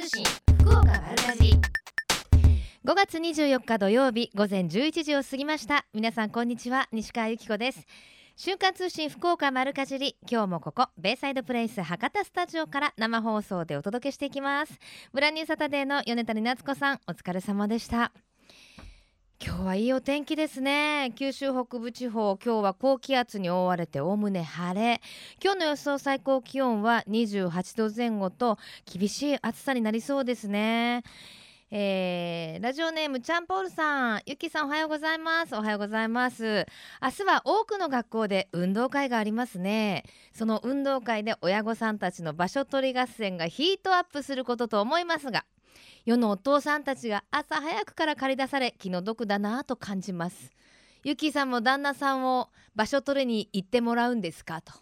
通信福岡丸かじ5月24日土曜日午前11時を過ぎました。皆さんこんにちは西川由紀子です。瞬間通信福岡丸かじり今日もここベイサイドプレイス博多スタジオから生放送でお届けしていきます。ブランニューサタデーの米谷夏子さんお疲れ様でした。今日はいいお天気ですね。九州北部地方今日は高気圧に覆われておおむね晴れ。今日の予想最高気温は28度前後と厳しい暑さになりそうですね。えー、ラジオネームチャンポールさん。ゆきさんおはようございます。おはようございます。明日は多くの学校で運動会がありますね。その運動会で親御さんたちの場所取り合戦がヒートアップすることと思いますが世のお父さんたちが朝早くから駆り出され気の毒だなぁと感じます。ゆきさんも旦那さんを場所取りに行ってもらうんですか？と。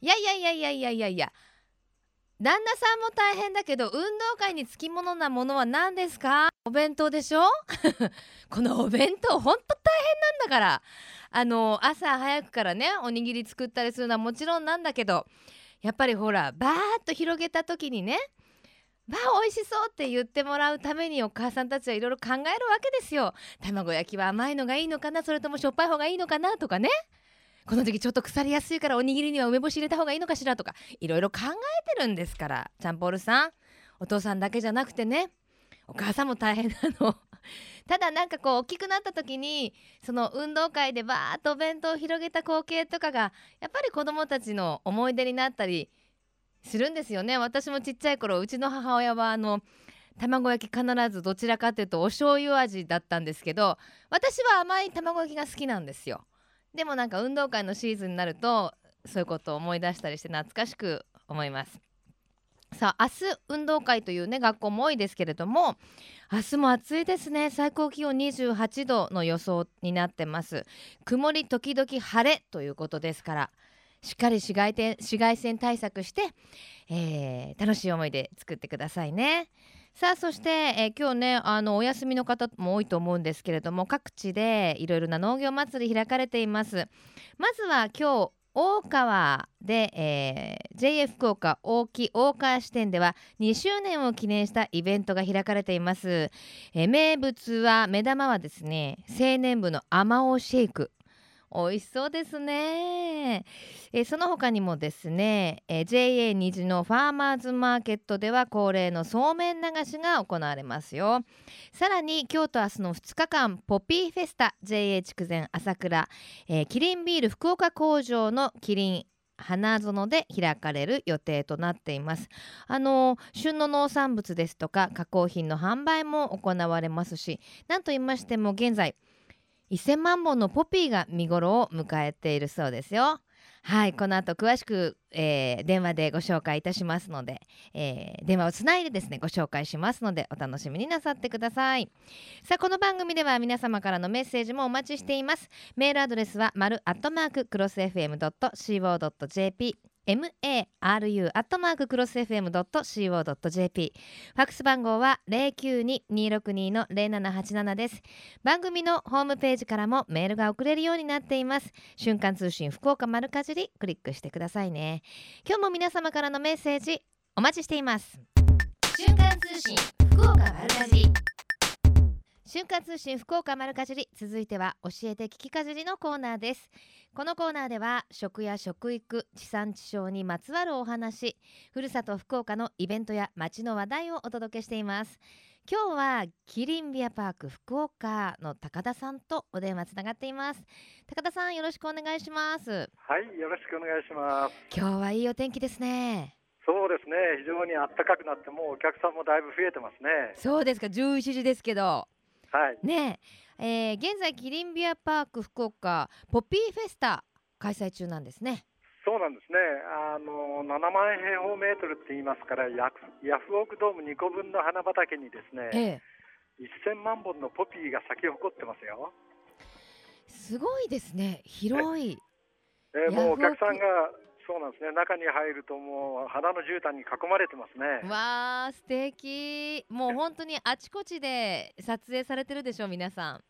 いやいやいやいやいやいやいや。旦那さんも大変だけど運動会につきものなものは何ですか？お弁当でしょ？このお弁当ほんと大変なんだから。あの朝早くからねおにぎり作ったりするのはもちろんなんだけどやっぱりほらバーッと広げた時にねわあ美味しそうって言ってもらうためにお母さんたちはいろいろ考えるわけですよ。卵焼きは甘いのがいいのかなそれともしょっぱい方がいいのかなとかね。この時ちょっと腐りやすいからおにぎりには梅干し入れた方がいいのかしらとかいろいろ考えてるんですからチャンポールさん。お父さんだけじゃなくてね。お母さんも大変なの。ただなんかこう大きくなった時にその運動会でバーッとお弁当を広げた光景とかがやっぱり子どもたちの思い出になったりするんですよね。私もちっちゃい頃うちの母親はあの卵焼き必ずどちらかというとお醤油味だったんですけど私は甘い卵焼きが好きなんですよ。でもなんか運動会のシーズンになるとそういうことを思い出したりして懐かしく思います。さあ明日運動会というね学校も多いですけれども明日も暑いですね。最高気温28度の予想になってます。曇り時々晴れということですからしっかり紫外線紫外線対策して、えー、楽しい思い出作ってくださいね。さあそして、えー、今日ねあのお休みの方も多いと思うんですけれども各地でいろいろな農業祭り開かれています。まずは今日大川で、えー、JA 福岡大木大川支店では2周年を記念したイベントが開かれています、えー、名物は目玉はですね青年部のあまおシェイク。美味しそうですね、えその他にもですね、え JA 虹のファーマーズマーケットでは恒例のそうめん流しが行われますよ。さらに今日と明日の2日間ポピーフェスタ JA 筑前朝倉、え、キリンビール福岡工場のキリン花園で開かれる予定となっています。あの旬の農産物ですとか加工品の販売も行われますし何と言いましても現在1000万本のポピーが見頃を迎えているそうですよ。はいこの後詳しく、えー、電話でご紹介いたしますので、えー、電話をつないでですねご紹介しますのでお楽しみになさってください。さあこの番組では皆様からのメッセージもお待ちしています。メールアドレスは丸アットマーククロス FM.co.jp maru.crossfm.co.jp ファックス番号は092-262-0787です。番組のホームページからもメールが送れるようになっています。瞬間通信福岡丸かじりクリックしてくださいね。今日も皆様からのメッセージお待ちしています。瞬間通信福岡丸かじり。瞬間通信福岡丸かじり続いては教えて聞きかじりのコーナーです。このコーナーでは食や食育地産地消にまつわるお話ふるさと福岡のイベントや街の話題をお届けしています。今日はキリンビアパーク福岡の高田さんとお電話つながっています。高田さんよろしくお願いします。はいよろしくお願いします。今日はいいお天気ですね。そうですね。非常に暖かくなってもうお客さんもだいぶ増えてますね。そうですか。11時ですけどはい。ねえ。ー、現在キリンビアパーク福岡ポピーフェスタ開催中なんですね。そうなんですね。あの7万平方メートルって言いますからヤフオクドーム2個分の花畑にですね、ええ、1000万本のポピーが咲き誇ってますよ。すごいですね。広い。えー、もうお客さんがそうなんですね。中に入るともう花の絨毯に囲まれてますね。わあ素敵。もう本当にあちこちで撮影されてるでしょう皆さん。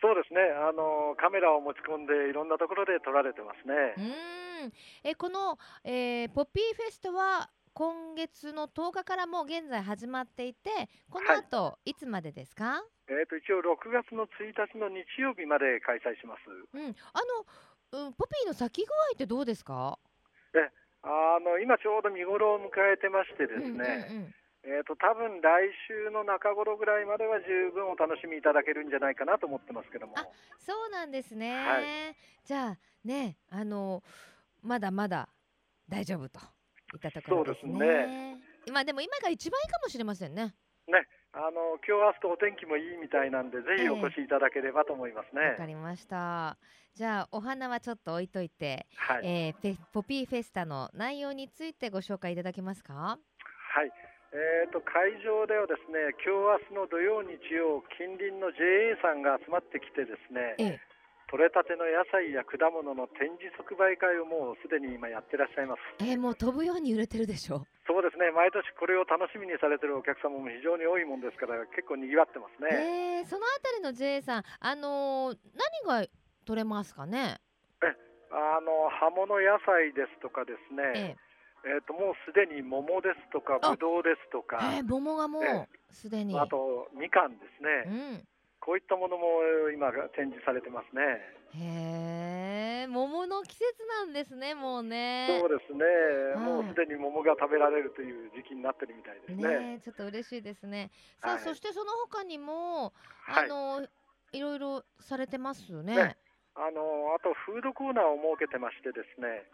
そうですね。あのカメラを持ち込んでいろんなところで撮られてますね。うん。えこの、えー、ポッピーフェストは今月の10日からもう現在始まっていてこの後、い、つまでですか？えーと、一応6月の1日の日曜日まで開催します。うん、あの、うん、ポピーの咲き具合ってどうですか？えあの今ちょうど見頃を迎えてましてですね、うんうんうんえーと、多分来週の中頃ぐらいまでは十分お楽しみいただけるんじゃないかなと思ってますけども。あそうなんですね、はい、じゃあねあのまだまだ大丈夫といったところですね。そうですねまあでも今が一番いいかもしれませんね。ねあの今日明日とお天気もいいみたいなんでぜひお越しいただければと思いますね。わ、えー、かりました。じゃあお花はちょっと置いといて、はい、えー、ポピーフェスタの内容についてご紹介いただけますか？はい。えーと、会場ではですね今日明日の土曜日曜近隣の JA さんが集まってきてですね、ええ、取れたての野菜や果物の展示即売会をもうすでに今やってらっしゃいます。えー、もう飛ぶように売れてるでしょ？そうですね毎年これを楽しみにされてるお客様も非常に多いもんですから結構にぎわってますね。えー、そのあたりの JA さんあのー、何が取れますかね？えあの葉物野菜ですとかですね。えええーと、もうすでに桃ですとかぶどうですとか、えー、桃がもうすでに、あとみかんですね、うん、こういったものも今展示されてますね。へえ桃の季節なんですねもうね。そうですね、もうすでに桃が食べられるという時期になってるみたいですね、ね、ちょっと嬉しいですね。さあ、はい、そしてその他にもあの、はい、いろいろされてますね。ね。あのあとフードコーナーを設けてましてですね。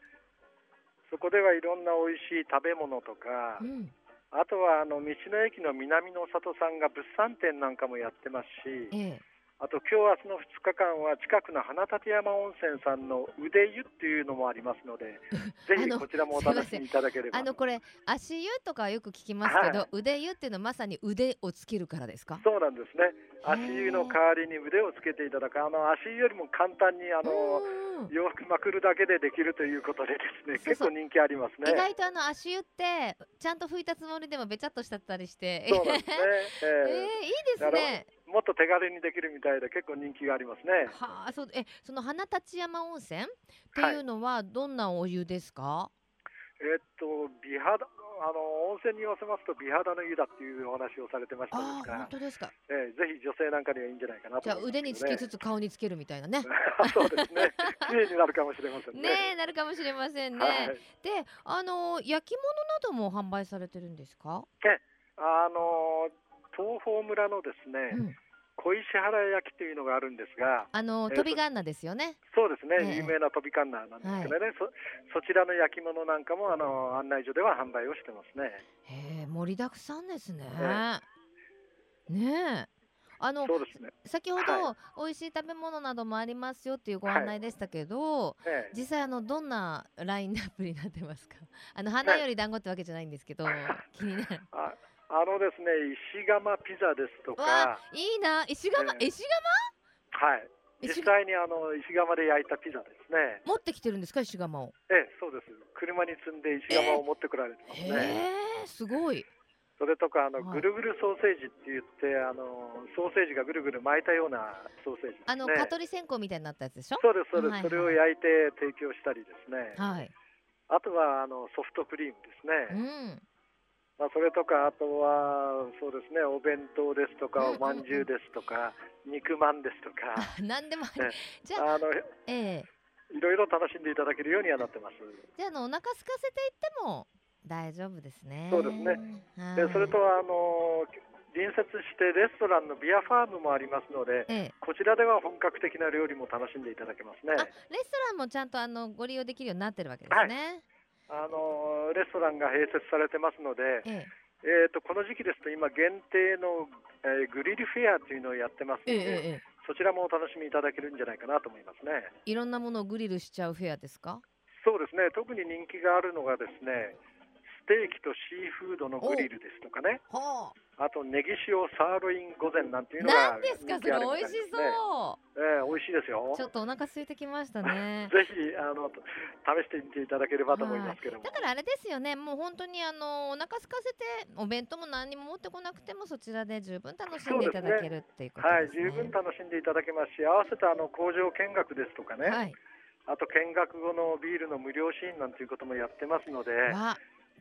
そこではいろんな美味しい食べ物とか、うん、あとはあの道の駅の南の里さんが物産展なんかもやってますし、ええ、あと今日明日の2日間は近くの花立山温泉さんの腕湯っていうのもありますので ぜひこちらもお楽しみいただければ。あのこれ足湯とかよく聞きますけど、はい、腕湯っていうのはまさに腕をつけるからですか？そうなんですね足湯の代わりに腕をつけていただく。あの足湯よりも簡単にあの洋服まくるだけでできるということでですね結構人気ありますね。意外とあの足湯ってちゃんと拭いたつもりでもべちゃっとしちゃったりして。そうですね、えー、えー、いいですね。もっと手軽にできるみたいで結構人気がありますね。はあそう。えその花立山温泉っていうのはどんなお湯ですか、はい、えー、っと美肌あの温泉に寄せますと美肌の湯だっていうお話をされてましたですから。本当ですか、えー、ぜひ女性なんかにはいいんじゃないかなと、ね、じゃあ腕につけつつ顔につけるみたいなね。そうですね。綺麗になるかもしれませんね。ねなるかもしれませんね、はい、であの焼き物なども販売されてるんですか？えあの東峰村のですね、うん小石原焼きというのがあるんですが、あの、飛びカンナですよね。そうですね、有名な飛びカンナなんですけどね、はい、そそちらの焼き物なんかもあの案内所では販売をしてますね。へえ、盛りだくさんですね。ねえ。あの、ね、先ほど、はい、美味しい食べ物などもありますよっていうご案内でしたけど、はい、実際あのどんなラインナップになってますか？あの花より団子ってわけじゃないんですけど、気になる。あのですね、石窯ピザですとか。いいな、石窯、えー、石窯？はい。実際にあの石窯で焼いたピザですね。持ってきてるんですか、石窯を。ええ、そうです。車に積んで石窯を持ってこられてますね。えー、すごい。それとかあの、ぐるぐるソーセージって言ってあのソーセージがぐるぐる巻いたようなソーセージ、ね、あの蚊取り線香みたいになったやつでしょ？そうですそうです、はいはい、それを焼いて提供したりですね、はい、あとはあのソフトクリームですね、うんまあ、それとかあとはそうですねお弁当ですとか、おまんじゅうですとか肉まんですとか。何でもある、じゃあの、ええ。いろいろ楽しんでいただけるようにはなってます。じゃあのお腹空かせていっても大丈夫ですね。そうですね。でそれとあの隣接してレストランのビアファームもありますので、ええ、こちらでは本格的な料理も楽しんでいただけますね。レストランもちゃんとあのご利用できるようになってるわけですね、はいあのレストランが併設されてますので、ええ。えーと、この時期ですと今限定の、えー、グリルフェアというのをやってますので、ええ、そちらもお楽しみいただけるんじゃないかなと思いますね。いろんなものをグリルしちゃうフェアですか？そうですね。特に人気があるのがですねステーキとシーフードのグリルですとかね、はあ、あとネギ塩サーロイン御膳なんていうのが、ね、ですかそれ美味しそう。えー、美味しいですよ。ちょっとお腹空いてきましたね。ぜひあの試してみていただければと思いますけども。だからあれですよね。もう本当にあのお腹空かせてお弁当も何にも持ってこなくてもそちらで十分楽しんでいただけるっていうことですね。はい、十分楽しんでいただけますし、合わせてあの工場見学ですとかね。はい。あと見学後のビールの無料シーンなんていうこともやってますので。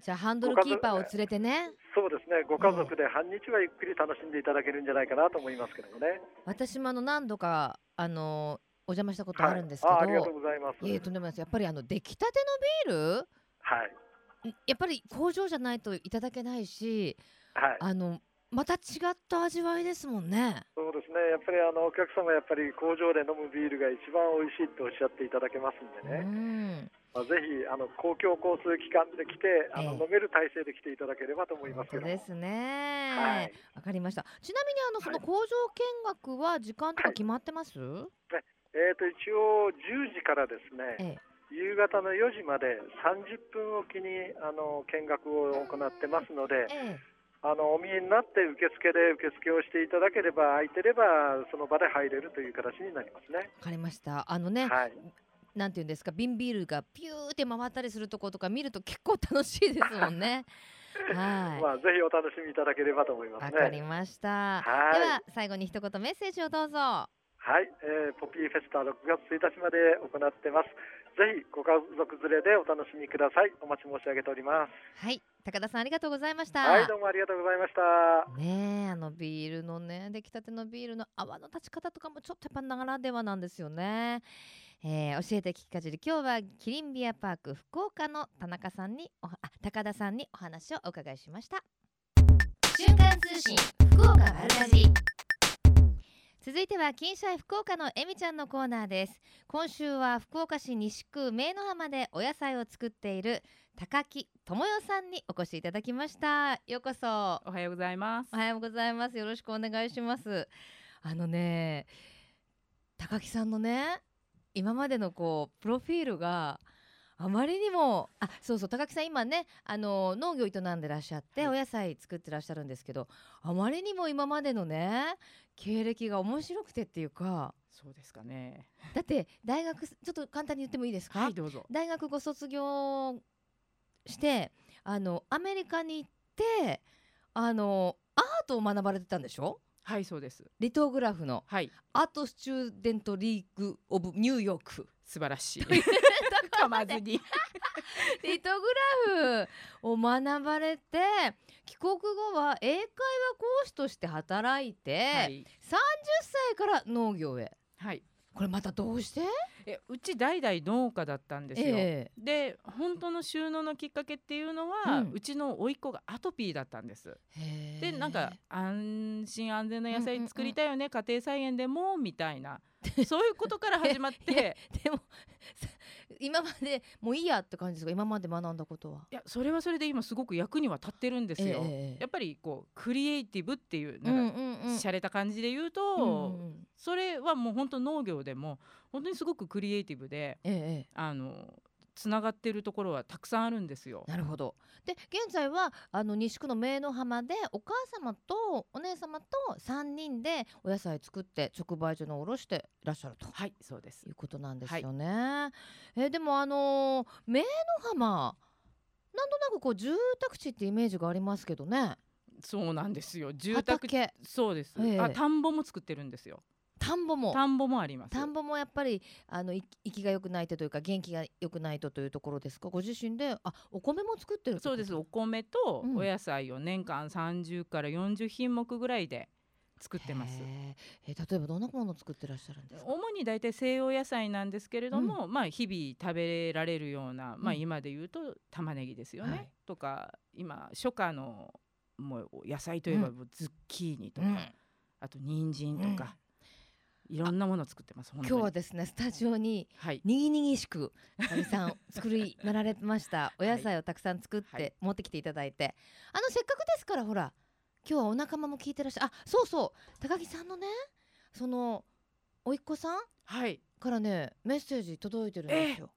じゃあハンドルキーパーを連れてね。そうですね。ご家族で半日はゆっくり楽しんでいただけるんじゃないかなと思いますけどもね。私もあの何度かあのお邪魔したことあるんですけど、はい、あありがとうございます。いえとんでもないです。やっぱりあの出来たてのビール？はい。やっぱり工場じゃないといただけないし、はい、あのまた違った味わいですもんね。そうですね。やっぱりあのお客様やっぱり工場で飲むビールが一番美味しいとおっしゃっていただけますんでね。まあ、ぜひあの公共交通機関で来てあの、えー、飲める体制で来ていただければと思いますけどですね。はい。わかりました。ちなみにあのその工場見学は時間とか決まってます？はい、えっ、ー、と一応10時からですね。えー夕方の4時まで30分おきにあの見学を行ってますので、ええ、あのお見えになって受付で受付をしていただければ空いてればその場で入れるという形になりますね。わかりました。あのね、はい、なんていうんですか瓶ビールがピューって回ったりするとことか見ると結構楽しいですもんね。はい。まあぜひお楽しみいただければと思いますね。わかりました。はい。では最後に一言メッセージをどうぞ。はい、えー、ポピーフェスタ6月1日まで行ってます。ぜひご家族連れでお楽しみください。お待ち申し上げております。はい、高田さんありがとうございました。はい、どうもありがとうございました。ねあのビールのね、出来たてのビールの泡の立ち方とかもちょっとやっぱながらではなんですよね。えー、教えて聞きかじり今日はキリンビアパーク福岡の田中さんにあ高田さんにお話をお伺いしました。瞬間通信福岡丸かじ続いては金シャイ福岡のえみちゃんのコーナーです。今週は福岡市西区明の浜でお野菜を作っている高木智代さんにお越しいただきました。ようこそ。おはようございます。おはようございます。よろしくお願いします。あのね高木さんのね今までのこうプロフィールがあまりにもあそうそう高木さん今ねあの農業営んでらっしゃって、はい、お野菜作ってらっしゃるんですけどあまりにも今までのね経歴が面白くてっていうか。そうですかね。だって大学ちょっと簡単に言ってもいいですか、はい、どうぞ。大学ご卒業してあのアメリカに行ってあのアートを学ばれてたんでしょ？はいそうです。リトグラフの、はい、アートスチューデントリーグオブニューヨーク。素晴らしい。噛まずに。リトグラフを学ばれて帰国後は英会話講師として働いて、はい、30歳から農業へ。はいこれまたどうして？えうち代々農家だったんですよ、えー、で本当の収納のきっかけっていうのは、うん、うちの甥っ子がアトピーだったんです。でなんか安心安全な野菜作りたいよね、うんうんうん、家庭菜園でもみたいな。そういうことから始まって。でも今までもういいやって感じですか？今まで学んだことは。いやそれはそれで今すごく役には立ってるんですよ、えー、やっぱりこうクリエイティブっていうなんか洒落た感じで言うと、うんうん、それはもう本当農業でも本当にすごくクリエイティブで、えー、あのつながってるところはたくさんあるんですよ。なるほど。で現在はあの西区の明の浜でお母様とお姉様と3人でお野菜作って直売所の卸していらっしゃると。はいそうです。いうことなんですよね。はい、えでもあのー、明の浜なんとなくこう住宅地ってイメージがありますけどね。そうなんですよ。住宅そうです、えー、あ田んぼも作ってるんですよ田んぼも。田んぼもあります。田んぼもやっぱりあの息が良くないとというか元気が良くないとというところですか？ご自身であお米も作ってるそうです。お米とお野菜を年間30から40品目ぐらいで作ってます。え例えばどんなものを作ってらっしゃるんですか？主に大体西洋野菜なんですけれども、うん、まあ日々食べられるような、まあ今で言うと玉ねぎですよね。はい、とか今初夏のもう野菜といえばズッキーニとか、うん、あと人参とか、いろんなものを作ってます。今日はですねスタジオに、はい、にぎにぎしくかみさん作りなられました。お野菜をたくさん作って持ってきていただいて、はい、あのせっかくですからほら今日はお仲間も聞いてらっしゃる。あそうそう。高木さんのねその甥っ子さん、はい、からねメッセージ届いてるんですよ。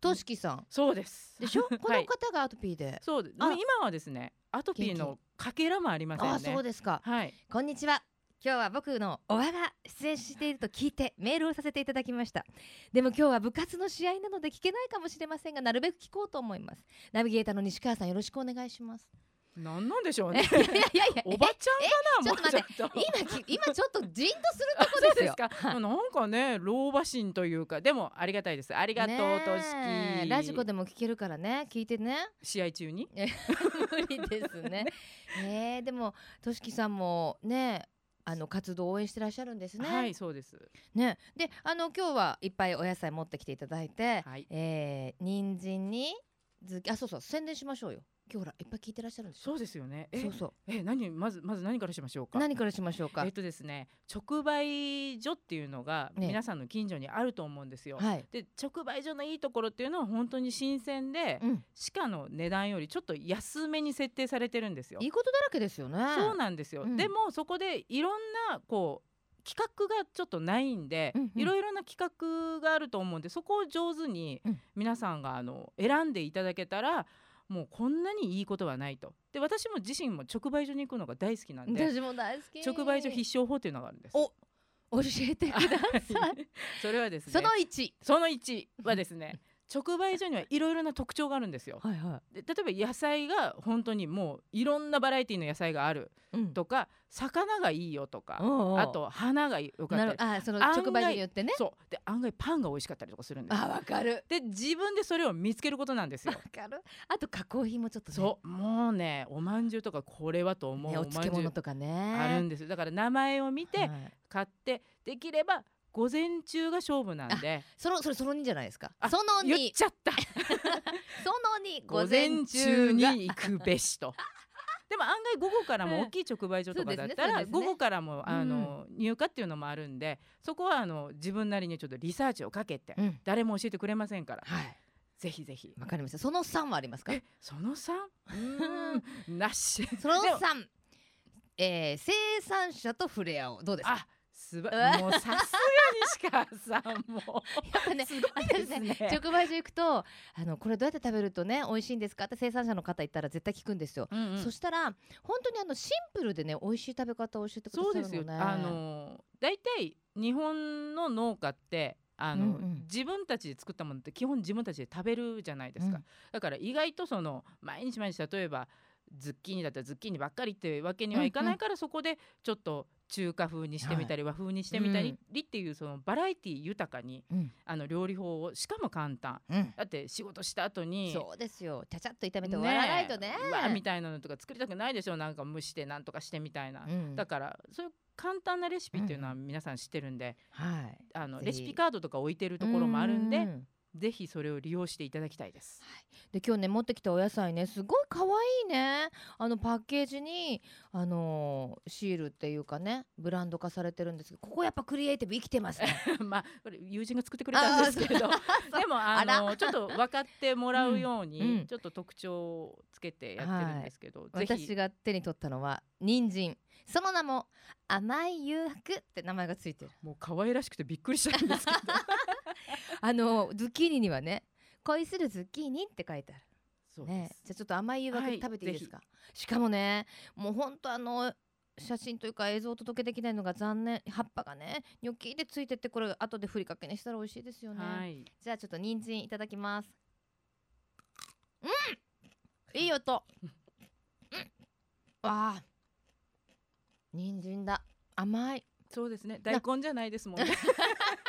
としきさん。そうです。でしょ？この方がアトピーで、そう今はですねアトピーのかけらもありませんね。あそうですか。はい。こんにちは今日は僕のおばが出演していると聞いてメールをさせていただきました。でも今日は部活の試合なので聞けないかもしれませんがなるべく聞こうと思います。ナビゲーターの西川さんよろしくお願いします。なんなんでしょうね。いやいやいやおばちゃんかなちょっと。今今ちょっとじんとするとこですよ。か、はい、なんかね老婆心というか。でもありがたいです。ありがとうとしき。ラジコでも聞けるからね。聞いてね。試合中に？無理ですね。ねでもとしきさんもねあの活動を応援してらっしゃるんですね。はい、そうです。ね、で、あの今日はいっぱいお野菜持ってきていただいて、はい、えー、人参にズあ、そうそう、宣伝しましょうよ。今日ほらいっぱい聞いてらっしゃるんですそうですよね。そうそう。え、何まずまず何からしましょうか？何からしましょうか？えっとですね、直売所っていうのが皆さんの近所にあると思うんですよ。ね、で、直売所のいいところっていうのは本当に新鮮で、うん、鹿の値段よりちょっと安めに設定されてるんですよ。いいことだらけですよね。そうなんですよ。うん、でもそこでいろんなこう企画がちょっとないんで、いろいろな企画があると思うんでそこを上手に皆さんがあの選んでいただけたらもうこんなにいいことはないと。で私も自身も直売所に行くのが大好きなんで私も大好き。直売所必勝法っていうのがあるんです。お教えてください。それはですねその1その1はですね 直売所にはいろいろな特徴があるんですよ。はいはい、で例えば野菜が本当にもういろんなバラエティーの野菜があるとか、うん、魚がいいよとかあと花がよかったり。あその直売所によってね。そう。で案外パンが美味しかったりとかするんですあわかる。で自分でそれを見つけることなんですよ。わかる。あと加工品もちょっと、ね、そう。もうねおまんじゅうとかこれはと思う、ね、お漬物とかね。あるんですだから名前を見て買って、はい、できれば午前中が勝負なんでそのそれその2じゃないですかその2言っちゃった その2午前中に行くべしと でも案外午後からも大きい直売所とかだったら、午後からもあの、入荷っていうのもあるんでそこはあの自分なりにちょっとリサーチをかけて、誰も教えてくれませんから。はいぜひぜひ。わかりました。その三はありますか？その三？なし。その三。えー、生産者と触れ合おう。どうですか？すばもうさすが西川さんもやっぱねすごいですね。直売所行くとあのこれどうやって食べるとね美味しいんですか？って生産者の方言ったら絶対聞くんですよ、うんうん、そしたら本当にあのシンプルでね美味しい食べ方を教えてくださるのね。そうですよ。あの大体日本の農家ってあの、うんうん、自分たちで作ったものって基本自分たちで食べるじゃないですか、うん、だから意外とその毎日毎日例えばズッキーニだったらズッキーニばっかりっていうわけにはいかないから、うんうん、そこでちょっと中華風にしてみたり、はい、和風にしてみたり、っていうそのバラエティ豊かに、うん、あの料理法をしかも簡単、うん、だって仕事した後にそうですよ。ちゃちゃっと炒めて終わらないとね。わみたいなのとか作りたくないでしょ。なんか蒸してなんとかしてみたいな、うん、だからそういう簡単なレシピっていうのは皆さん知ってるんで、はい、あのレシピカードとか置いてるところもあるんで。ぜひそれを利用していただきたいです。はい、で今日ね持ってきたお野菜ねすごい可愛いね。あのパッケージにあのー、シールっていうかねブランド化されてるんですけどここやっぱクリエイティブ生きてますね。まあこれ友人が作ってくれたんですけど でもあのちょっと分かってもらうように、うん、ちょっと特徴をつけてやってるんですけど、はい、私が手に取ったのは人参。その名も甘い誘惑って名前がついてる。もう可愛らしくてびっくりしたんですけど。あのズッキーニにはね恋するズッキーニって書いてある。そうね、じゃあちょっと甘い誘惑食べていいですか、はい、しかもねもうほんとあの写真というか映像をお届けできないのが残念。葉っぱがねニョキでついてってこれ後でふりかけにしたら美味しいですよね、はい、じゃあちょっと人参いただきます。うん！いい音。うん。あ。人参だ。甘い。そうですね。大根じゃないですもんね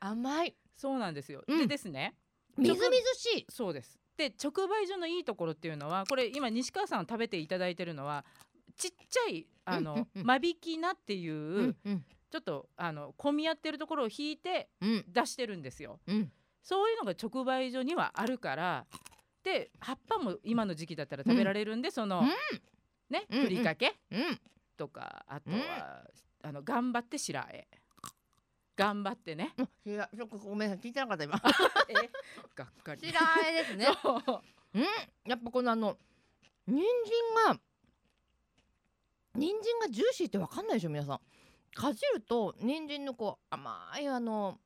甘い。そうなんですよ、うん、でですねみずみずしい。そうです。で直売所のいいところっていうのはこれ今西川さん食べていただいてるのはちっちゃいあの、間引き菜っていう、うんうん、ちょっとあの混み合ってるところを引いて出してるんですよ、うん、そういうのが直売所にはあるからで葉っぱも今の時期だったら食べられるんで、うん、その、ねふりかけ、とかあとは、あの頑張って白あえ頑張ってね。いや、ちょっとごめんなさい、聞いてなかった今。え、がっかり。白あえですね。うん、やっぱこのあの人参が人参がジューシーってわかんないでしょ皆さん。かじると人参のこう甘いあの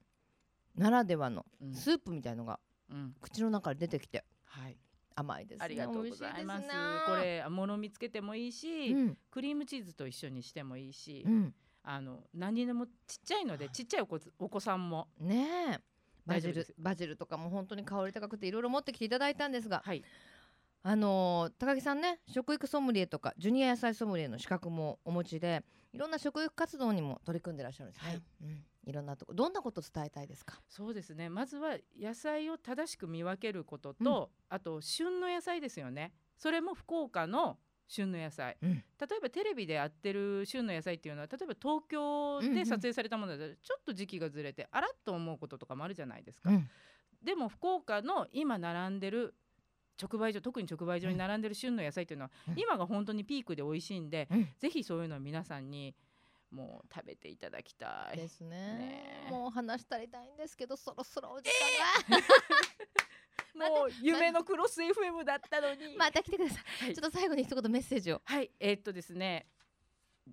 ならではのスープみたいのが、うん、口の中で出てきて、はい、甘いです、ね、ありがとうございます。これもの見つけてもいいし、うん、クリームチーズと一緒にしてもいいし、うん、あの何にでもちっちゃいのでちっちゃいお子お子さんも。ねバジルバジルとかも本当に香り高くていろいろ持ってきていただいたんですが、はい、あの高木さんね食育ソムリエとかジュニア野菜ソムリエの資格もお持ちでいろんな食育活動にも取り組んでらっしゃるんですね、はい。うん、いろんなとこどんなこと伝えたいですか？そうですね。まずは野菜を正しく見分けることと、うん、あと旬の野菜ですよね。それも福岡の旬の野菜、うん、例えばテレビでやってる旬の野菜っていうのは例えば東京で撮影されたものだとちょっと時期がずれてあらっと思うこととかもあるじゃないですか、うん、でも福岡の今並んでる直売所特に直売所に並んでる旬の野菜っていうのは、うん、今が本当にピークで美味しいんで、うん、ぜひそういうのを皆さんにもう食べていただきたい。ですね、ね、もう話したりたいんですけどそろそろお時間が、えー、もう夢のクロス FM だったのに。また来てください、はい、ちょっと最後に一言メッセージを。はい。えー、っとですね。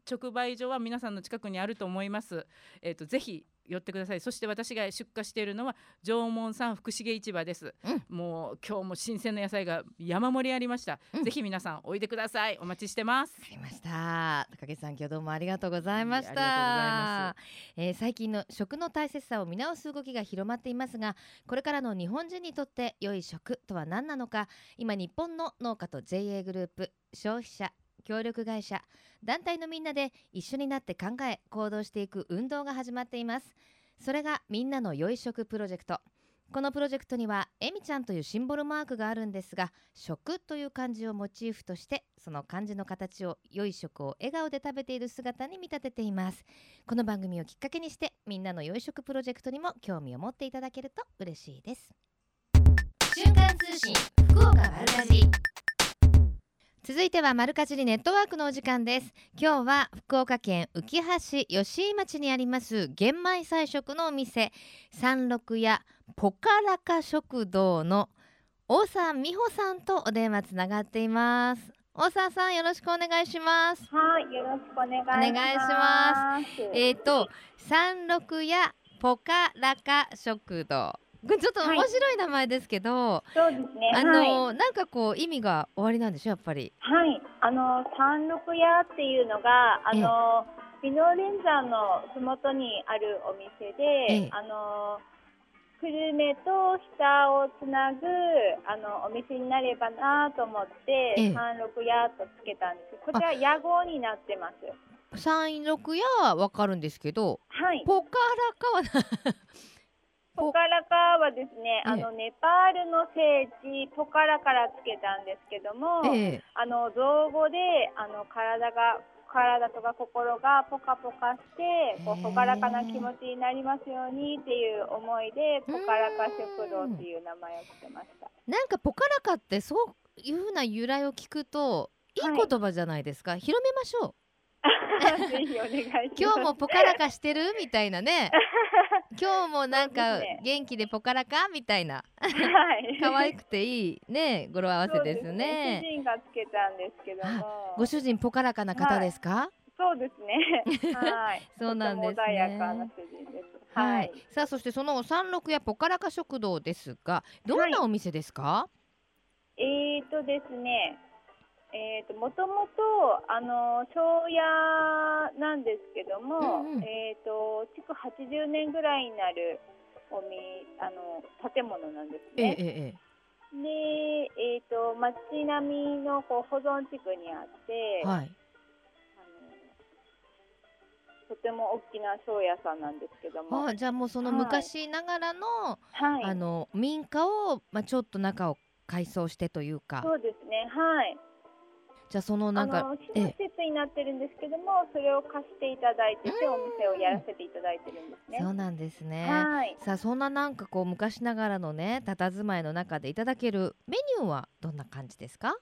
直売所は皆さんの近くにあると思います。えー、っとぜひ寄ってください。そして私が出荷しているのは縄文産福重市場です、うん、もう今日も新鮮な野菜が山盛りありました、うん、ぜひ皆さんおいでください。お待ちしてます。ありました。高木さん今日どうもありがとうございました、えー、最近の食の大切さを見直す動きが広まっていますがこれからの日本人にとって良い食とは何なのか今日本の農家と JA グループ消費者協力会社団体のみんなで一緒になって考え行動していく運動が始まっています。それがみんなの良い食プロジェクト。このプロジェクトにはえみちゃんというシンボルマークがあるんですが食という漢字をモチーフとしてその漢字の形を良い食を笑顔で食べている姿に見立てています。この番組をきっかけにしてみんなの良い食プロジェクトにも興味を持っていただけると嬉しいです。瞬間通信福岡丸かじり。続いては丸かじりネットワークのお時間です。今日は福岡県浮橋吉井町にあります玄米菜食のお店。三六屋ポカラカ食堂の大沢美穂さんとお電話つながっています。大沢さんよろしくお願いします。はいよろしくお願いします。えっ、ー、と三六屋ポカラカ食堂ちょっと面白い名前ですけど、はい、そうですね。あの、はい、なんかこう意味が終わりなんでしょやっぱり。はい。あの三六屋っていうのがあの美濃連山のふもとにあるお店で、あの久留米と下をつなぐあのお店になればなと思って三六屋とつけたんです。こちら屋号になってます。三六屋はわかるんですけど、はい。ポカラカはポカラカはですね、あのネパールの聖地ポカラからつけたんですけども、ええ、あの造語であの体が体とか心がポカポカしてこう朗らかな気持ちになりますようにっていう思いでポカラカ食堂っていう名前をつけました。なんかポカラカってそういうふうな由来を聞くといい言葉じゃないですか、はい、広めましょう。今日もポカラカしてる？みたいなね 今日もなんか元気でポカラかみたいな、はい、可愛くていいね語呂合わせですね。主人がつけたんですけども、ご主人ポカラカな方ですか？そうですね。はい。そうなんですね。穏やかな主人です。はい。さあそしてその三六やポカラカ食堂ですが、どんなお店ですか？はい、えっ、ー、とですね。えーと、もともとあの庄屋なんですけども、うんうん、えーと、築80年ぐらいになるおみあの建物なんですね。ええで、えーと、町並みのこう保存地区にあって、はい、あのとても大きな庄屋さんなんですけども。あじゃあもうその昔ながらのはい、あの民家を、まあ、ちょっと中を改装してというか。そうですね。はいじゃあそのなんか施設になってるんですけどもそれを貸していただいててお店をやらせていただいてるんですね。そうなんですね。はい。さあそんななんかこう昔ながらのね佇まいの中でいただけるメニューはどんな感じですか？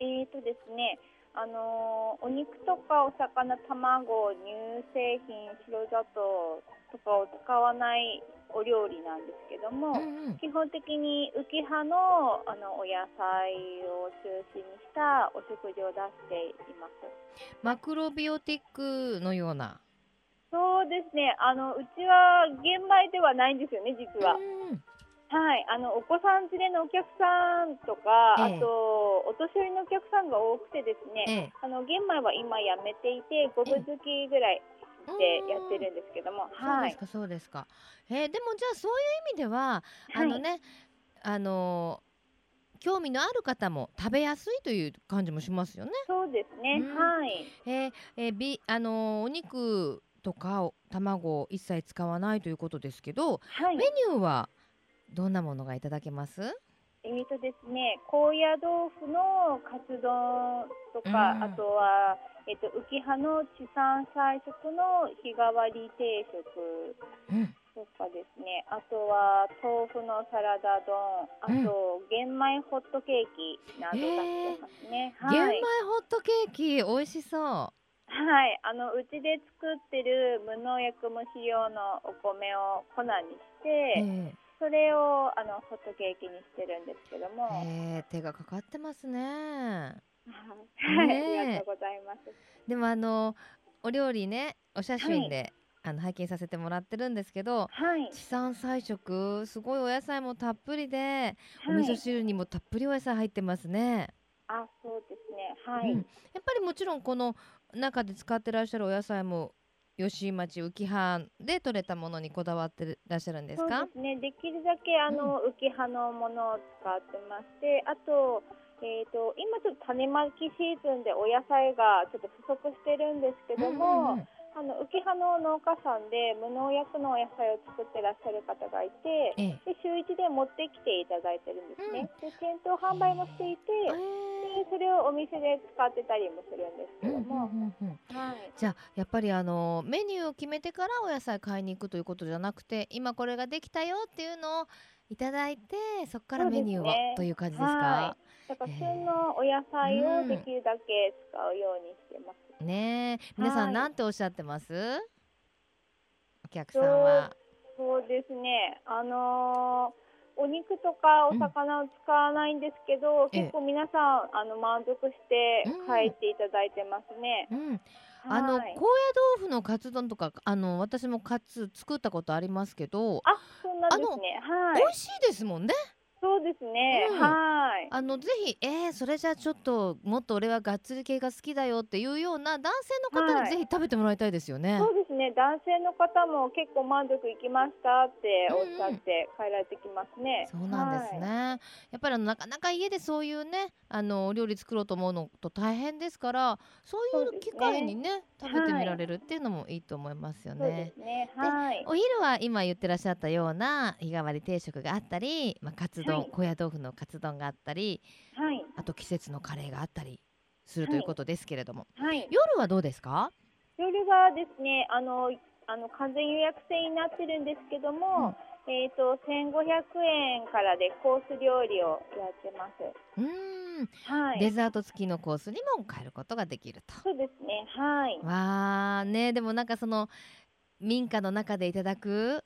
えーとですねあのー、お肉とかお魚卵乳製品白砂糖とかを使わないお料理なんですけども、うんうん、基本的に浮き葉のあのお野菜を中心にしたお食事を出しています。マクロビオティックのような。そうですね。あのうちは玄米ではないんですよね実は。はい、あのお子さん連れのお客さんとか、ええ、あとお年寄りのお客さんが多くてですね、え、あの玄米は今やめていて五分月ぐらいでやってるんですけども、はい、そうですかそうですか。えー、でもじゃあそういう意味では、はい、あのねあの興味のある方も食べやすいという感じもしますよね。そうですね、うん、はい。えー、えー、びあのお肉とか卵を一切使わないということですけど、はい、メニューはどんなものがいただけます？えーとですね、高野豆腐のカツ丼とか、うん、あとは、えーと、浮き葉の地産菜食の日替わり定食とかですね、うん、あとは豆腐のサラダ丼、あと、玄米ホットケーキなど出してますね。はい、玄米ホットケーキ美味しそう。はい、あのうちで作ってる無農薬無肥料のお米を粉にして、えー、それをあのホットケーキにしてるんですけども、えー、手がかかってますね。はい、ね、ありがとうございます。でもあのお料理ねお写真で、はい。あの拝見させてもらってるんですけど、はい、地産菜食すごいお野菜もたっぷりで、はい、お味噌汁にもたっぷりお野菜入ってますね。あそうですね。はい、うん、やっぱりもちろんこの中で使ってらっしゃるお野菜も吉井町浮葉で採れたものにこだわってらっしゃるんですか？そうですね。できるだけあの、うん、浮葉のものを使ってましてあと,、えーと、今ちょっと種まきシーズンでお野菜がちょっと不足してるんですけども、うんうんうんあの浮葉の農家さんで無農薬のお野菜を作ってらっしゃる方がいて、ええ、で週1で持ってきていただいてるんですね、うん、で店頭販売もしていて、でそれをお店で使ってたりもするんですけども、じゃあやっぱりあのメニューを決めてからお野菜買いに行くということじゃなくて今これができたよっていうのをいただいてそこからメニューを、ね、という感じですか、はい、だから旬のお野菜をできるだけ使うようにしてます、ね皆さんなんておっしゃってます、お客さんは。そうですね。あのーお肉とかお魚を使わないんですけど、うん、結構皆さんあの満足して帰っていただいてますね。うん。うんあの、高野豆腐のカツ丼とかあの私もカツ作ったことありますけどあそうなんですね。はい。美味しいですもんねそうですね、うん、はい。あのぜひえー、それじゃちょっともっと俺はがっつり系が好きだよっていうような男性の方にぜひ食べてもらいたいですよね、そうですね。男性の方も結構満足いきましたっておっしゃって帰られてきますね、うん、そうなんですね、はい、やっぱりなかなか家でそういうねあのお料理作ろうと思うのと大変ですからそういう機会にね、ね、食べてみられるっていうのもいいと思いますよね。ね。はい、お昼は今言ってらっしゃったような日替わり定食があったり、まあ、カツ丼、はい、高野豆腐のカツ丼があったり、はい、あと季節のカレーがあったりするということですけれども、はい、夜はどうですか？夜はですねあのあの完全予約制になってるんですけども、うん、えっ、ー、と1500円からでコース料理をやってます。うんはい、デザート付きのコースにも変えることができると。そうですね。はい。わあねでもなんかその民家の中でいただく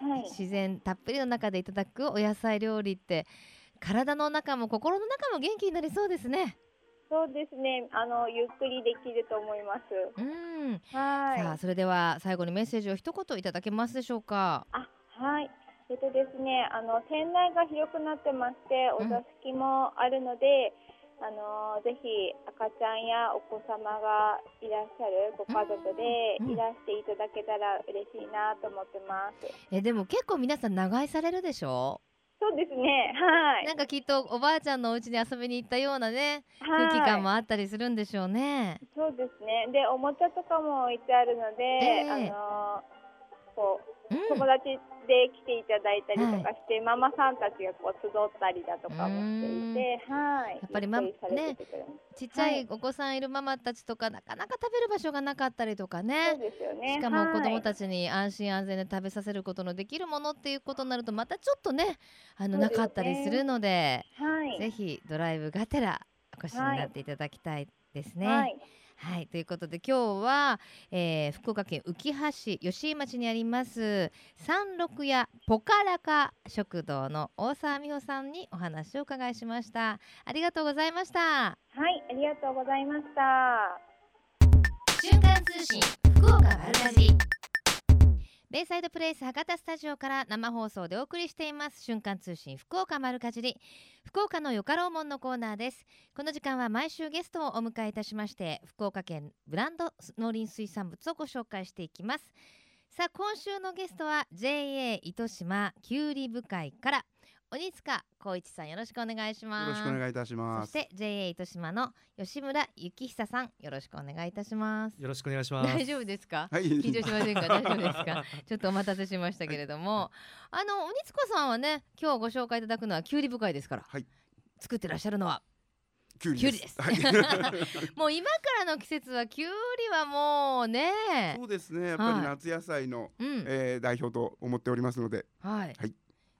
はい、自然たっぷりの中でいただくお野菜料理って体の中も心の中も元気になりそうですね。そうですね。あのゆっくりできると思います。うん。はい。さあそれでは最後にメッセージを一言いただけますでしょうか。あはい。えっとですね、あの店内が広くなってまして、お座敷もあるので。うんあのぜひ赤ちゃんやお子様がいらっしゃるご家族でいらしていただけたら嬉しいなと思ってます。えでも結構皆さん長居されるでしょ？そうですね。はい。なんかきっとおばあちゃんのお家に遊びに行ったようなね、空気感もあったりするんでしょうね。そうですね。で、おもちゃとかも置いてあるので、えー、あのこう、うん、友達で来ていただいたりとかして、はい、ママさんたちがこう集ったりだとかもしていて、はい、やっぱりまねちっちゃいお子さんいるママたちとか、なかなか食べる場所がなかったりとかね。そうですよね。しかも子どもたちに安心安全で食べさせることのできるものっていうことになるとまたちょっとねあの、なかったりするので、はい、ぜひドライブがてらお越しになっていただきたいですね。はいはいということで今日は、えー、福岡県浮橋市吉井町にあります三六屋ポカラカ食堂の大沢美穂さんにお話を伺いしました。ありがとうございました。はいありがとうございました。瞬間通信福岡丸かじりベイサイドプレイス博多スタジオから生放送でお送りしています。瞬間通信福岡丸かじり。福岡のよかろうもんのコーナーです。この時間は毎週ゲストをお迎えいたしまして福岡県ブランド農林水産物をご紹介していきます。さあ今週のゲストは JA 糸島きゅうり部会から鬼塚光一さんよろしくお願いします。よろしくお願いいたします。そして JA 糸島の吉村幸久さんよろしくお願いいたします。よろしくお願いします。大丈夫ですか、はい、緊張しませんか？大丈夫ですか？ちょっとお待たせしましたけれども、はい、あの鬼塚さんはね今日ご紹介いただくのはきゅうり深いですから、はい、作ってらっしゃるのはきゅうりです。はい、もう今からの季節はきゅうりはもうね。そうですね。やっぱり夏野菜の、はい、えー、代表と思っておりますので。はい。はい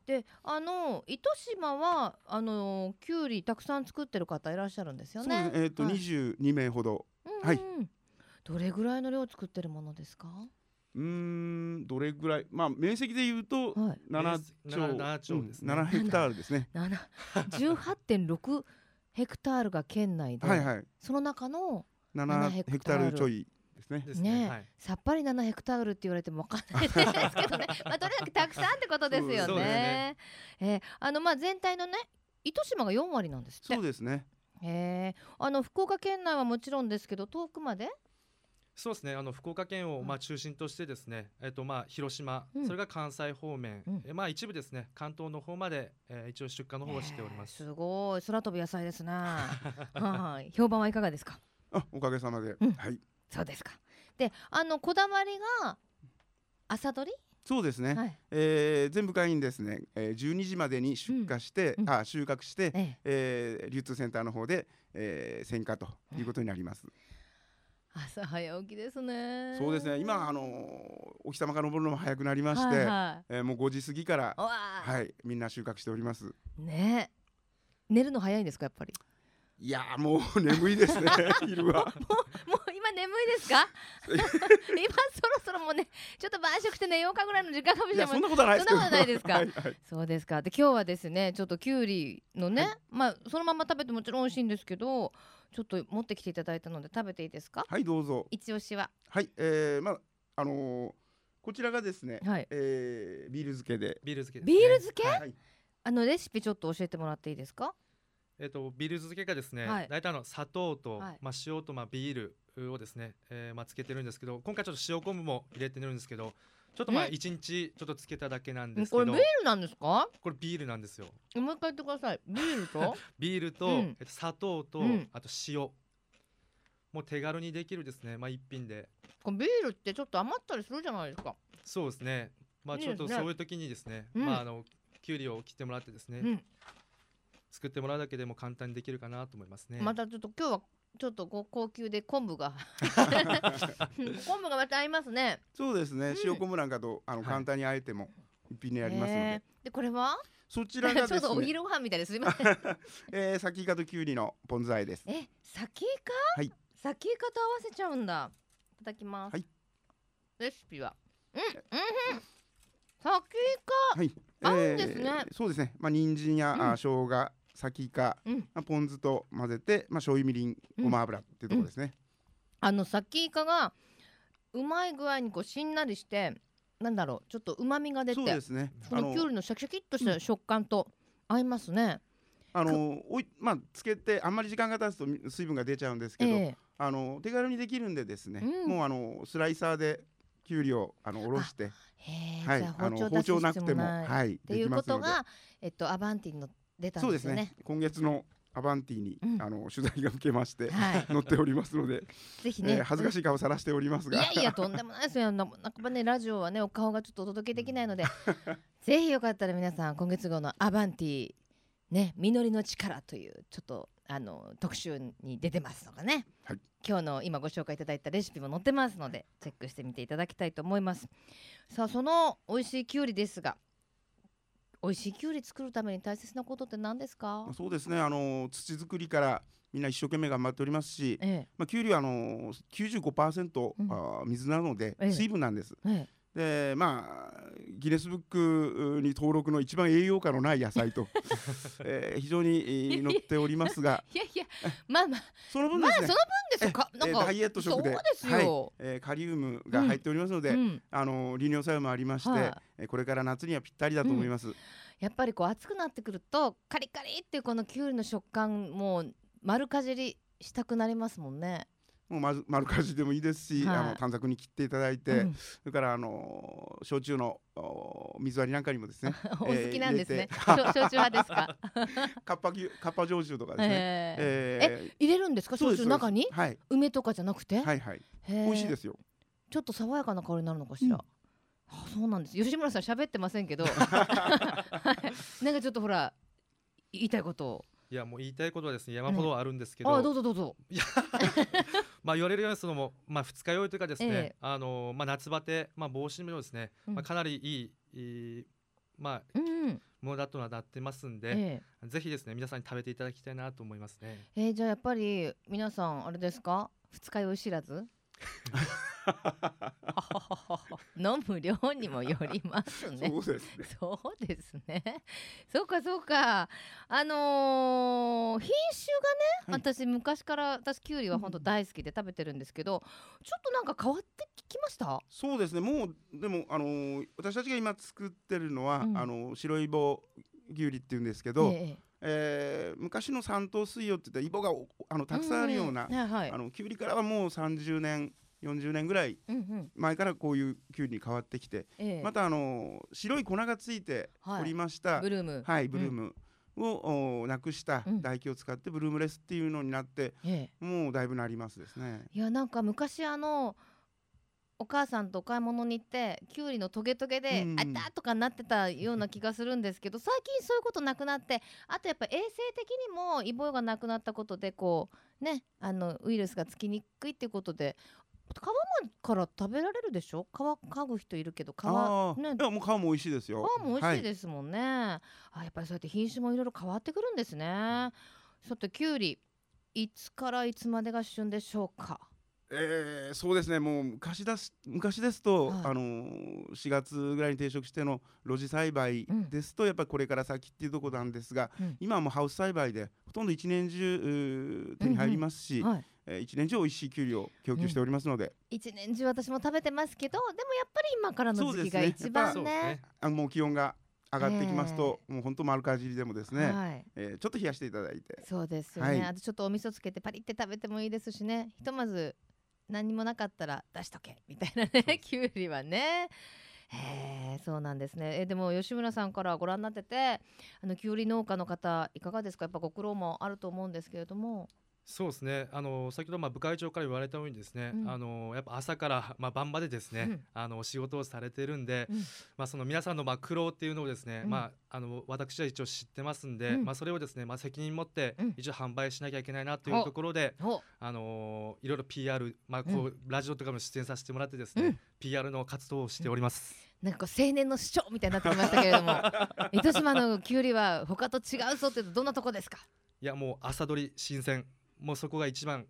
であの糸島はあのきゅうりたくさん作ってる方いらっしゃるんですよね。えっ、ー、と二十二名ほど、はい。どれぐらいの量作ってるものですか？うんどれぐらい？まあ面積で言うと七、はい、兆七兆ですね。七、ヘクタールですね。七十八点六ヘクタールが県内で、はいはい、その中の七ヘクタールちょいですね。ね、はい、さっぱり7ヘクタールって言われても分かんないですけどね、まあ、とにかくたくさんってことですよね。ね。えー、あのまあ全体のね糸島が4割なんですそうですね。へえあの福岡県内はもちろんですけど遠くまで？そうですね。あの福岡県をまあ中心としてですね、えっとまあ広島、うん、それが関西方面、うん、えまあ一部ですね関東の方まで、えー、一応出荷の方をしております。すごい。空飛ぶ野菜ですね。はい、評判はいかがですか？あおかげさまで、うん、はい。そうですか。であのこだわりが朝取り？そうですね、はい、えー、全部会員ですね、えー、12時までに出荷して、うん、あ収穫して、えええー、流通センターの方で、えー、選果ということになります。朝早起きですね。そうですね。今あのお日様が昇るのも早くなりまして、はいはい、えー、もう5時過ぎからはいみんな収穫しております。ね。寝るの早いんですかやっぱり？いやもう眠いですね 昼は もうもう今眠いですか？今そろそろもうねちょっと晩酌して寝ようかぐらいの時間かもしれないそんなことないですそんなことないですか？はい、そうですか。で今日はですねちょっときゅうりのね、はい、まあそのまま食べてもちろん美味しいんですけどちょっと持ってきていただいたので食べていいですか？はいどうぞ。一押しは。はいえー、まああのー、こちらがですね、はい、えー、ビール漬けで。ビール漬け、ね、ビール漬け、はい、あのレシピちょっと教えてもらっていいですかえっと、ビール漬け？がですね、はい、大体の砂糖と、はい、まあ、塩と、まあ、ビールをですね、えーまあ、つけてるんですけど今回ちょっと塩昆布も入れてるんですけどちょっとまあ一日ちょっとつけただけなんですけどこれビールなんですか？これビールなんですよ。もう一回言ってください。ビールと？ビールと、うん、えっと、砂糖と、うん、あと塩。もう手軽にできるですねまあ一品で。これビールってちょっと余ったりするじゃないですか。そうですね。まあちょっとそういう時にですね、ね、まああのきゅうりを切ってもらってですね、うん。作ってもらうだけでも簡単にできるかなと思いますね。またちょっと今日はちょっとご高級で昆布が。昆布がまた合いますね。そうですね、うん、塩昆布なんかとあの簡単にあえても一品にありますので、えー、でこれは？そちらが ちょっとお昼ご飯みたいです。みません。えー、サキイカときゅうりのポン酢和えです。えサキイカ？はい。サキイカと合わせちゃうんだ。いただきます。はい。レシピは。うんうんサキイカ。はい。合うんですね、えー、そうですね。まあ人参や、うん、あ生姜先イカ、うん、まあ、ポン酢と混ぜて、まあ、醤油みりんごま油っていうところですね、あの先イカがうまい具合にこうしんなりしてなんだろうちょっと旨味が出てそうですね。このきゅうりのシャキシャキっとした食感と合いますね、あのおいまあつけてあんまり時間が経つと水分が出ちゃうんですけど、えー、あの手軽にできるんでですね、うん、もうあのスライサーできゅうりをあのおろして、はい、あの包丁なくてもはい、っていうことがえっとアバンティの出たんですね。ね。今月のアバンティに、うん、あの取材が受けまして、はい、載っておりますので、ぜひね、えー、恥ずかしい顔さらしておりますが、いやいやとんでもないですよ。なかなかねラジオはねお顔がちょっとお届けできないので、ぜひよかったら皆さん今月号のアバンティね実りの力というちょっとあの特集に出てますのかね、はい、今日の今ご紹介いただいたレシピも載ってますのでチェックしてみていただきたいと思いますさあその美味しいきゅうりですが美味しいきゅうり作るために大切なことって何ですか？そうですね。あの土作りからみんな一生懸命頑張っておりますし、ええ、まあ、きゅうりはあの95%、うん、あ水なので、水分なんです。えでまあギネスブックに登録の一番栄養価のない野菜と、えー、非常に載っておりますが。いやいやまあまあその分ですね、まあ、その分ですかなんかダイエット食で。そうですよ、はい。えー、カリウムが入っておりますので、うん、あの利尿作用もありまして、はい、これから夏にはぴったりだと思います、うん、やっぱりこう暑くなってくるとカリカリっていうこのきゅうりの食感もう丸かじりしたくなりますもんねもうまず丸かじでもいいですし、はい、あの短冊に切っていただいて、うん、それからあの焼酎の水割りなんかにもですね お好きなんですね、えー、焼酎派ですか？カッパカッパ焼酎とかですね、えー、えー、入れるんですか？焼酎の中に、はい、梅とかじゃなくて？はいはい。美味しいですよ。ちょっと爽やかな香りになるのかしら、うん。あそうなんです。吉村さん喋ってませんけど。なんかちょっとほら言いたいことをいやもう言いたいことはですね山ほどあるんですけど、あどうぞどうぞ。いや まあ言われるようにそのもまあ二日酔いというかですね、えー、あのまあ夏バテまあ防止のですね、うん、まあかなりいいいいまあ、うん、ものだとはなってますんで、えー、ぜひですね皆さんに食べていただきたいなと思いますね。えー、じゃあやっぱり皆さんあれですか？二日酔い知らず？飲む量にもよりますね。そうですね。そうですね。そうかそうか。あのー、品種がね、私昔から私きゅうりは本当大好きで食べてるんですけど、うん、ちょっとなんか変わってきました？そうですね。もうでもあのー、私たちが今作ってるのは、うん、あの白い棒きゅうりっていうんですけど。えええー、昔の三島水曜って言ったらイボがあのたくさんあるような、うんはい、あのきゅうりからはもう30年40年ぐらい前からこういうキュウリに変わってきて、またあの白い粉がついておりました、はい、ブルーム。はいブルーム、をなくした唾液を使ってブルームレスっていうのになって、うん、もうだいぶなりますですね。いやなんか昔あのお母さんとお買い物に行ってきゅうりのトゲトゲで、うん、あったとかなってたような気がするんですけど最近そういうことなくなってあとやっぱ衛生的にもイボがなくなったことでこうねあのウイルスがつきにくいっていうことで皮もから食べられるでしょ？皮嗅ぐ人いるけど皮ね。いやもう皮も美味しいですよ。皮も美味しいですもんね、はい、あやっぱりそうやって品種もいろいろ変わってくるんですね。さてきゅうりいつからいつまでが旬でしょうか？えー、そうですね。もう昔だす昔ですと、はい、あのー、4月ぐらいに定食しての露地栽培ですと、うん、やっぱりこれから先っていうところなんですが、うん、今はもうハウス栽培でほとんど一年中手に入りますし、うんうん。はいえー、一年中美味しいきゅうりを供給しておりますので、うん、一年中私も食べてますけどでもやっぱり今からの時期が一番ね。ね。あもう気温が上がってきますと、えー、もう本当丸かじりでもですね、はい、えー、ちょっと冷やしていただいて。そうですよね、はい、あとちょっとお味噌つけてパリって食べてもいいですしね。ひとまず何もなかったら出しとけみたいなね。きゅうりはね。へえそうなんですね。えでも吉村さんからご覧になっててあのきゅうり農家の方いかがですか？やっぱご苦労もあると思うんですけれどもそうですね。あの先ほどまあ部会長から言われたようにですね、うん、あのやっぱ朝からまあ晩までですね、うん、あの仕事をされてるんで、うん、まあその皆さんのまあ苦労っていうのをですね、まああの私は一応知ってますんで、まあそれをですね、まあ責任持って一応販売しなきゃいけないなというところで、あのいろいろ PR まあこう、ラジオとかも出演させてもらってですね、PR の活動をしております。なんか青年の主張みたいになってきましたけれども 糸島のきゅうりは他と違うぞってどんなとこですか？いやもう朝取り新鮮もうそこが一番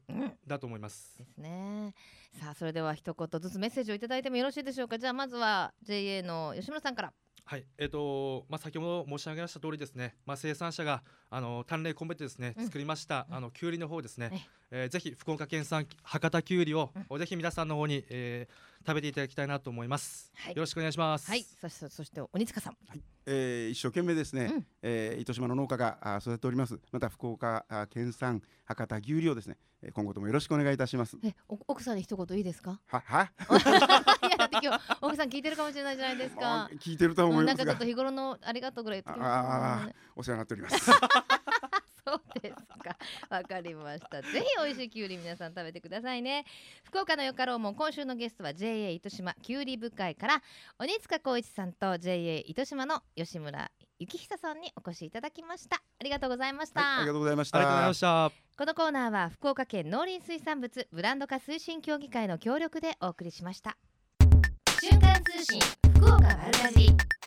だと思います。ですね。さあそれでは一言ずつメッセージをいただいてもよろしいでしょうか。じゃあまずは JA の吉村さんから。はい、えっ、ー、とまあ先ほど申し上げました通りですね、まあ生産者があの淡麗米でですね、作りました、うん、あのきゅうりの方ですね、えー、ぜひ福岡県産博多きゅうりを、うん、ぜひ皆さんの方に、えー、食べていただきたいなと思います。はい、よろしくお願いします。はい、そしてそして鬼塚さん。はい、えー、一生懸命ですね、うん、えー、糸島の農家が育てております。また福岡県産博多牛りをですね、今後ともよろしくお願いいたします。え、奥さんに一言いいですか？はは？いやだって今日奥さん聞いてるかもしれないじゃないですか。聞いてると思いますなんかちょっと日頃のありがとうぐらい言ってきます、ね、お世話になっております。そうですか。わかりました。ぜひ美味しいきゅうり皆さん食べてくださいね。福岡のよかろうも今週のゲストは JA 糸島きゅうり部会から鬼塚光一さんと JA 糸島の吉村幸久さんにお越しいただきましたありがとうございました、はい、ありがとうございましたありがとうございましたこのコーナーは福岡県農林水産物ブランド化推進協議会の協力でお送りしました瞬間通信福岡丸かじり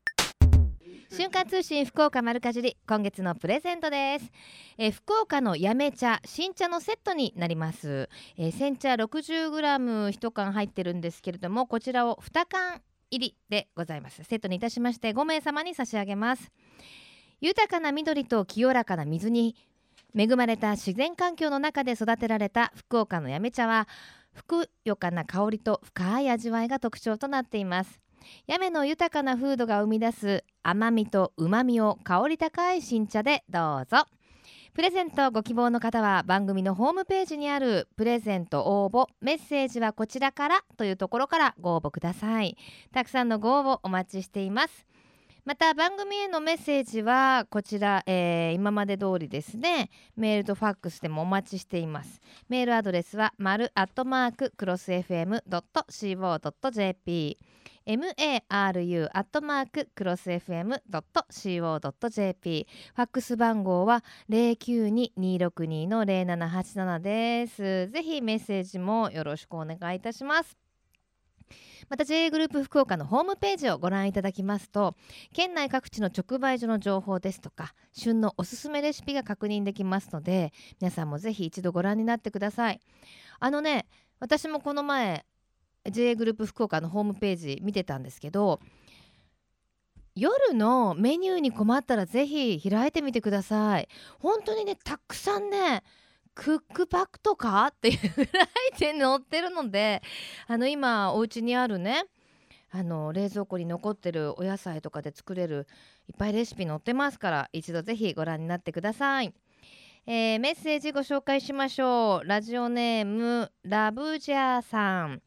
瞬間通信福岡丸かじり今月のプレゼントです。え福岡のやめ茶新茶のセットになります。え煎茶 60g1 缶入ってるんですけれどもこちらを2缶入りでございます。セットにいたしまして5名様に差し上げます。豊かな緑と清らかな水に恵まれた自然環境の中で育てられた福岡のやめ茶はふくよかな香りと深い味わいが特徴となっています。やめの豊かな風土が生み出す甘みと旨みを香り高い新茶でどうぞ。プレゼントご希望の方は番組のホームページにあるプレゼント応募メッセージはこちらからというところからご応募ください。たくさんのご応募お待ちしています。また番組へのメッセージはこちら、えー、今まで通りですねメールとファックスでもお待ちしています。メールアドレスは丸アットマーククロス FM.co.jp maru アットマーククロス FM.co.jp ファックス番号は092262の0787です。ぜひメッセージもよろしくお願いいたします。また JA グループ福岡のホームページをご覧いただきますと県内各地の直売所の情報ですとか旬のおすすめレシピが確認できますので皆さんもぜひ一度ご覧になってください。あのね私もこの前 JA グループ福岡のホームページ見てたんですけど夜のメニューに困ったらぜひ開いてみてください。本当にねたくさんねクックパックとかっていうぐらいで載ってるのであの今お家にあるねあの冷蔵庫に残ってるお野菜とかで作れるいっぱいレシピ載ってますから一度ぜひご覧になってください、えー、メッセージご紹介しましょう。ラジオネームラブジャーさん。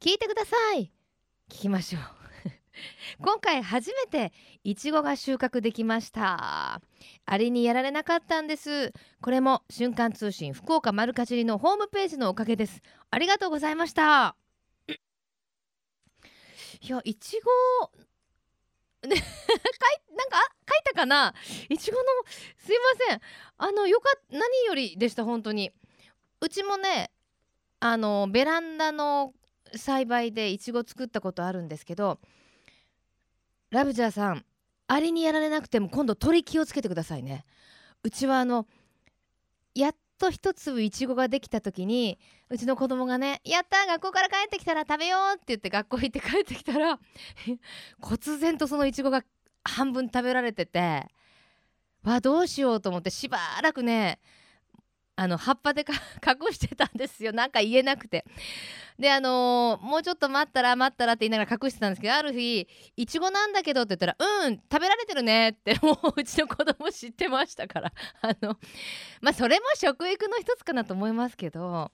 聞いてください。聞きましょう。今回初めていちごが収穫できました。あれにやられなかったんです。これも瞬間通信福岡丸かじりのホームページのおかげです。ありがとうございました。いやいちごね、かいなんか書いたかな？いちごのすいません。あのよか何よりでした本当に。うちもねあのベランダの栽培でいちご作ったことあるんですけどラブジャーさんあれにやられなくても今度鳥気をつけてくださいね。うちはあのやっと一粒いちごができた時にうちの子供がね「やった学校から帰ってきたら食べよう」って言って学校行って帰ってきたら 忽然とそのいちごが半分食べられててわどうしようと思ってしばらくねあの葉っぱで 隠してたんですよ。なんか言えなくて。であのー、もうちょっと待ったら待ったらって言いながら隠してたんですけどある日「いちごなんだけど」って言ったら「うん食べられてるね」ってもううちの子供知ってましたから。あのまあそれも食育の一つかなと思いますけど。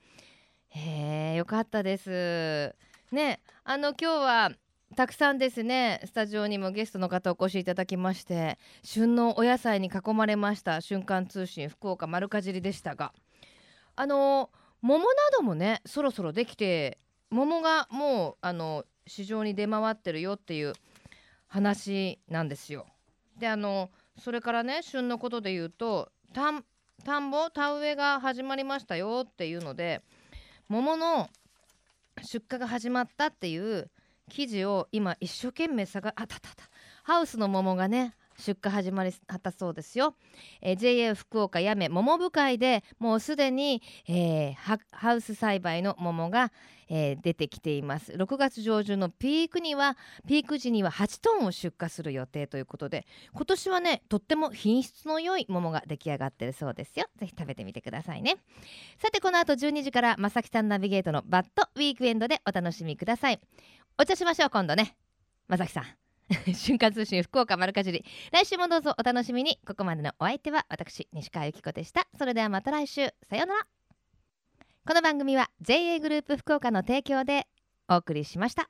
へえよかったです。ねあの今日はたくさんですねスタジオにもゲストの方お越しいただきまして旬のお野菜に囲まれました瞬間通信福岡丸かじりでしたがあの桃などもねそろそろできて桃がもうあの市場に出回ってるよっていう話なんですよ。であのそれからね旬のことで言うと田んぼ田植えが始まりましたよっていうので桃の出荷が始まったっていう記事を今一生懸命探あたたた。ハウスの桃がね出荷始まりはったそうですよ、えー、JA 福岡やめ桃部会でもうすでに、えー、ハウス栽培の桃が、えー、出てきています。6月上旬のピークにはピーク時には8トンを出荷する予定ということで今年はねとっても品質の良い桃が出来上がってるそうですよ。ぜひ食べてみてくださいね。さてこの後12時からまさきさんナビゲートのバッドウィークエンドでお楽しみください。お茶しましょう今度ね。まさきさん。瞬間通信福岡丸かじり。来週もどうぞお楽しみに。ここまでのお相手は私西川由紀子でした。それではまた来週。さようなら。この番組は JA グループ福岡の提供でお送りしました。